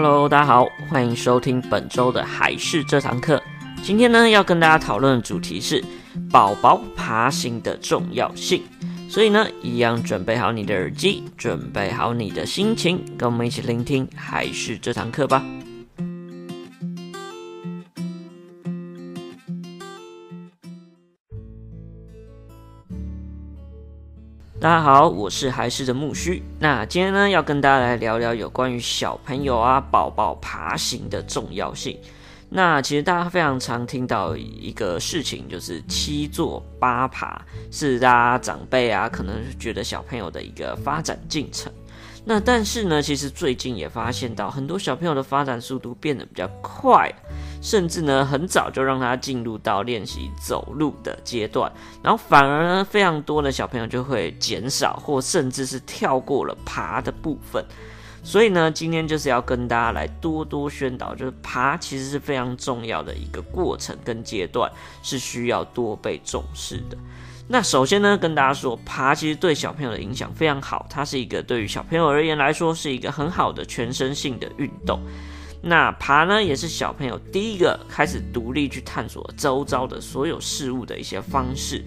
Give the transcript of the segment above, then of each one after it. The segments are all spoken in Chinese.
Hello，大家好，欢迎收听本周的海事这堂课。今天呢，要跟大家讨论的主题是宝宝爬行的重要性。所以呢，一样准备好你的耳机，准备好你的心情，跟我们一起聆听海事这堂课吧。大家好，我是还是的木须。那今天呢，要跟大家来聊聊有关于小朋友啊、宝宝爬行的重要性。那其实大家非常常听到一个事情，就是七坐八爬，是大家长辈啊，可能觉得小朋友的一个发展进程。那但是呢，其实最近也发现到很多小朋友的发展速度变得比较快。甚至呢，很早就让他进入到练习走路的阶段，然后反而呢，非常多的小朋友就会减少或甚至是跳过了爬的部分。所以呢，今天就是要跟大家来多多宣导，就是爬其实是非常重要的一个过程跟阶段，是需要多被重视的。那首先呢，跟大家说，爬其实对小朋友的影响非常好，它是一个对于小朋友而言来说是一个很好的全身性的运动。那爬呢，也是小朋友第一个开始独立去探索周遭的所有事物的一些方式。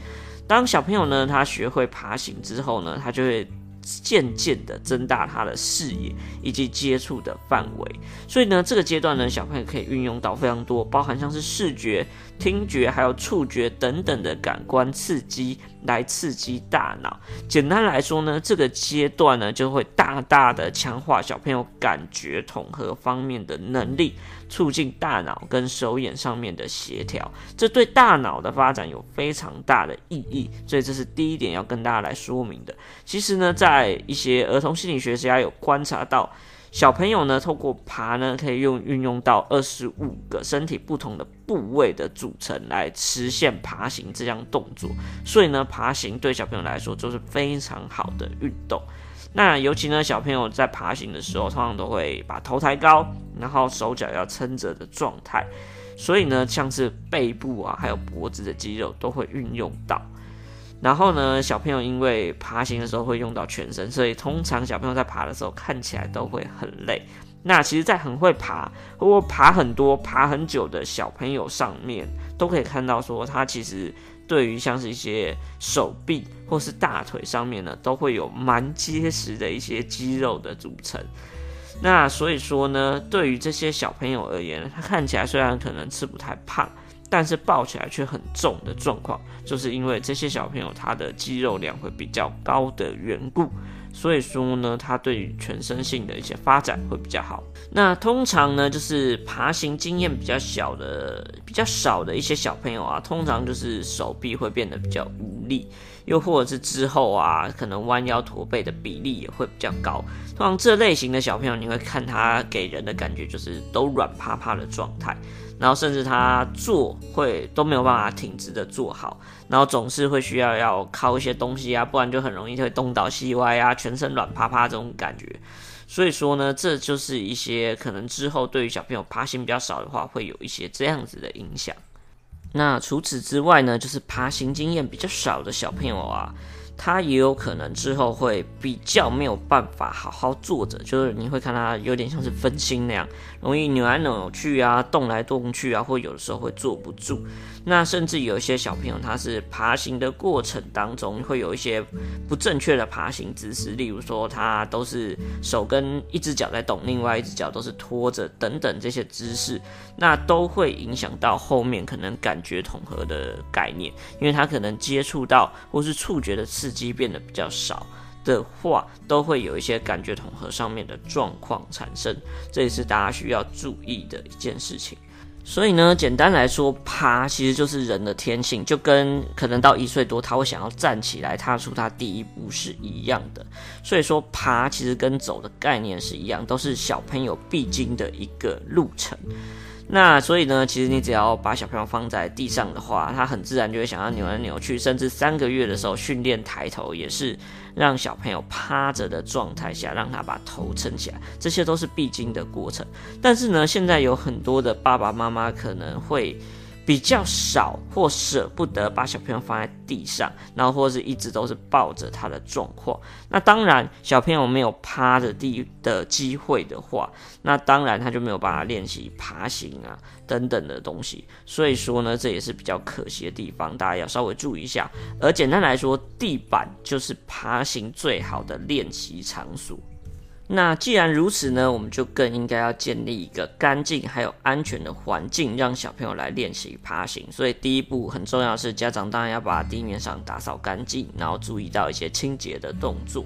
当小朋友呢，他学会爬行之后呢，他就会渐渐的增大他的视野以及接触的范围。所以呢，这个阶段呢，小朋友可以运用到非常多，包含像是视觉。听觉还有触觉等等的感官刺激来刺激大脑。简单来说呢，这个阶段呢就会大大的强化小朋友感觉统合方面的能力，促进大脑跟手眼上面的协调。这对大脑的发展有非常大的意义。所以这是第一点要跟大家来说明的。其实呢，在一些儿童心理学家有观察到。小朋友呢，透过爬呢，可以用运用到二十五个身体不同的部位的组成来实现爬行这项动作。所以呢，爬行对小朋友来说就是非常好的运动。那尤其呢，小朋友在爬行的时候，通常都会把头抬高，然后手脚要撑着的状态。所以呢，像是背部啊，还有脖子的肌肉都会运用到。然后呢，小朋友因为爬行的时候会用到全身，所以通常小朋友在爬的时候看起来都会很累。那其实，在很会爬或爬很多、爬很久的小朋友上面，都可以看到说，他其实对于像是一些手臂或是大腿上面呢，都会有蛮结实的一些肌肉的组成。那所以说呢，对于这些小朋友而言，他看起来虽然可能吃不太胖。但是抱起来却很重的状况，就是因为这些小朋友他的肌肉量会比较高的缘故，所以说呢，他对于全身性的一些发展会比较好。那通常呢，就是爬行经验比较小的、比较少的一些小朋友啊，通常就是手臂会变得比较无力，又或者是之后啊，可能弯腰驼背的比例也会比较高。通常这类型的小朋友，你会看他给人的感觉就是都软趴趴的状态。然后甚至他坐会都没有办法挺直的坐好，然后总是会需要要靠一些东西啊，不然就很容易会东倒西歪啊，全身软趴趴这种感觉。所以说呢，这就是一些可能之后对于小朋友爬行比较少的话，会有一些这样子的影响。那除此之外呢，就是爬行经验比较少的小朋友啊。他也有可能之后会比较没有办法好好坐着，就是你会看他有点像是分心那样，容易扭来扭去啊，动来动去啊，或有的时候会坐不住。那甚至有一些小朋友，他是爬行的过程当中会有一些不正确的爬行姿势，例如说他都是手跟一只脚在动，另外一只脚都是拖着等等这些姿势，那都会影响到后面可能感觉统合的概念，因为他可能接触到或是触觉的刺激变得比较少的话，都会有一些感觉统合上面的状况产生，这也是大家需要注意的一件事情。所以呢，简单来说，爬其实就是人的天性，就跟可能到一岁多他会想要站起来踏出他第一步是一样的。所以说，爬其实跟走的概念是一样，都是小朋友必经的一个路程。那所以呢，其实你只要把小朋友放在地上的话，他很自然就会想要扭来扭去，甚至三个月的时候训练抬头，也是让小朋友趴着的状态下，让他把头撑起来，这些都是必经的过程。但是呢，现在有很多的爸爸妈妈可能会比较少或舍不得把小朋友放在地上，然后或是一直都是抱着他的状况。那当然，小朋友没有趴着地的机会的话，那当然他就没有办法练习爬行啊等等的东西。所以说呢，这也是比较可惜的地方，大家要稍微注意一下。而简单来说，地板就是爬行最好的练习场所。那既然如此呢，我们就更应该要建立一个干净还有安全的环境，让小朋友来练习爬行。所以第一步很重要是，家长当然要把地面上打扫干净，然后注意到一些清洁的动作。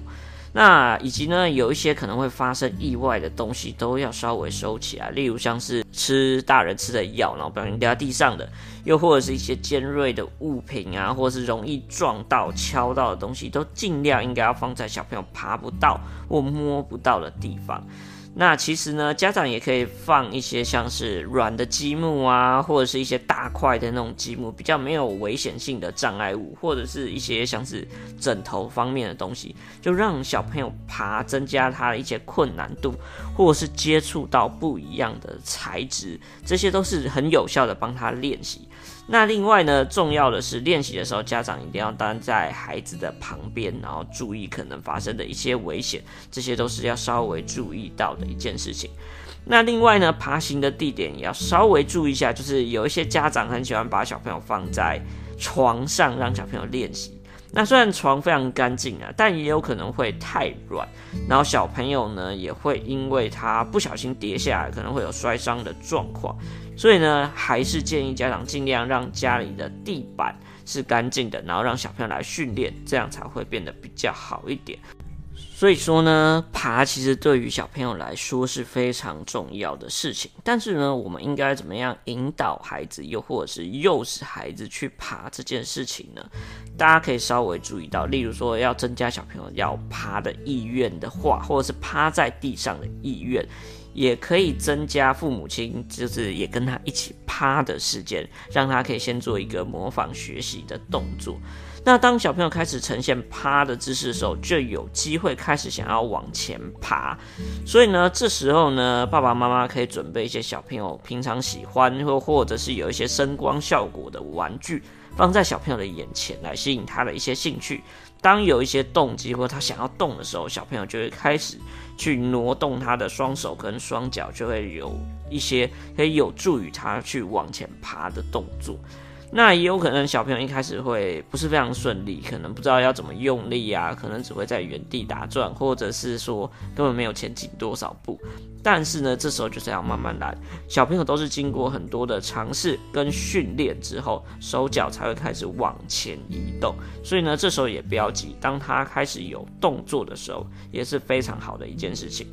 那以及呢，有一些可能会发生意外的东西，都要稍微收起来。例如像是吃大人吃的药，然后不小心掉在地上的，又或者是一些尖锐的物品啊，或者是容易撞到、敲到的东西，都尽量应该要放在小朋友爬不到或摸不到的地方。那其实呢，家长也可以放一些像是软的积木啊，或者是一些大块的那种积木，比较没有危险性的障碍物，或者是一些像是枕头方面的东西，就让小朋友爬，增加他的一些困难度，或者是接触到不一样的材质，这些都是很有效的帮他练习。那另外呢，重要的是练习的时候，家长一定要待在孩子的旁边，然后注意可能发生的一些危险，这些都是要稍微注意到的一件事情。那另外呢，爬行的地点也要稍微注意一下，就是有一些家长很喜欢把小朋友放在床上，让小朋友练习。那虽然床非常干净啊，但也有可能会太软，然后小朋友呢也会因为他不小心跌下来，可能会有摔伤的状况。所以呢，还是建议家长尽量让家里的地板是干净的，然后让小朋友来训练，这样才会变得比较好一点。所以说呢，爬其实对于小朋友来说是非常重要的事情。但是呢，我们应该怎么样引导孩子，又或者是诱使孩子去爬这件事情呢？大家可以稍微注意到，例如说要增加小朋友要爬的意愿的话，或者是趴在地上的意愿。也可以增加父母亲，就是也跟他一起趴的时间，让他可以先做一个模仿学习的动作。那当小朋友开始呈现趴的姿势的时候，就有机会开始想要往前爬。所以呢，这时候呢，爸爸妈妈可以准备一些小朋友平常喜欢，或或者是有一些声光效果的玩具，放在小朋友的眼前，来吸引他的一些兴趣。当有一些动机或他想要动的时候，小朋友就会开始去挪动他的双手跟双脚，就会有一些可以有助于他去往前爬的动作。那也有可能小朋友一开始会不是非常顺利，可能不知道要怎么用力啊，可能只会在原地打转，或者是说根本没有前进多少步。但是呢，这时候就是要慢慢来，小朋友都是经过很多的尝试跟训练之后，手脚才会开始往前移动。所以呢，这时候也不要急，当他开始有动作的时候，也是非常好的一件事情。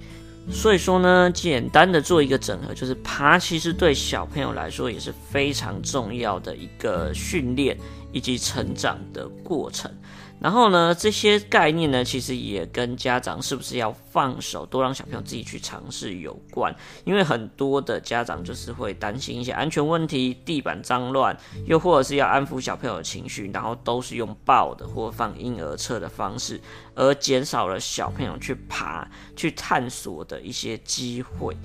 所以说呢，简单的做一个整合，就是爬其实对小朋友来说也是非常重要的一个训练以及成长的过程。然后呢，这些概念呢，其实也跟家长是不是要放手，多让小朋友自己去尝试有关。因为很多的家长就是会担心一些安全问题，地板脏乱，又或者是要安抚小朋友的情绪，然后都是用抱的或放婴儿车的方式，而减少了小朋友去爬、去探索的一些机会。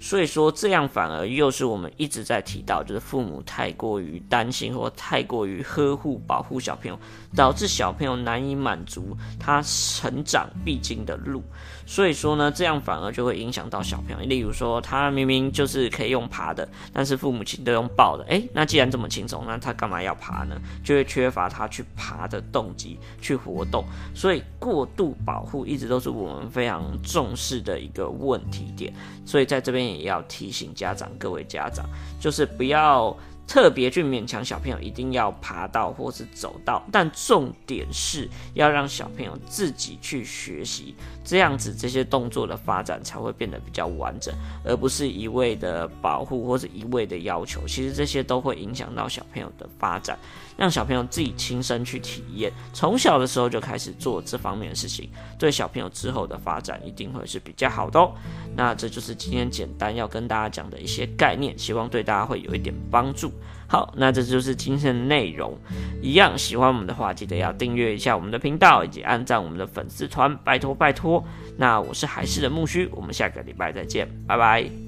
所以说，这样反而又是我们一直在提到，就是父母太过于担心或太过于呵护保护小朋友，导致小朋友难以满足他成长必经的路。所以说呢，这样反而就会影响到小朋友。例如说，他明明就是可以用爬的，但是父母亲都用抱的。诶，那既然这么轻松，那他干嘛要爬呢？就会缺乏他去爬的动机，去活动。所以过度保护一直都是我们非常重视的一个问题点。所以在这边。也要提醒家长，各位家长，就是不要特别去勉强小朋友一定要爬到或是走到，但重点是要让小朋友自己去学习，这样子这些动作的发展才会变得比较完整，而不是一味的保护或是一味的要求。其实这些都会影响到小朋友的发展，让小朋友自己亲身去体验，从小的时候就开始做这方面的事情，对小朋友之后的发展一定会是比较好的哦。那这就是今天简单要跟大家讲的一些概念，希望对大家会有一点帮助。好，那这就是今天的内容。一样喜欢我们的话，记得要订阅一下我们的频道，以及按赞我们的粉丝团，拜托拜托。那我是海事的木须，我们下个礼拜再见，拜拜。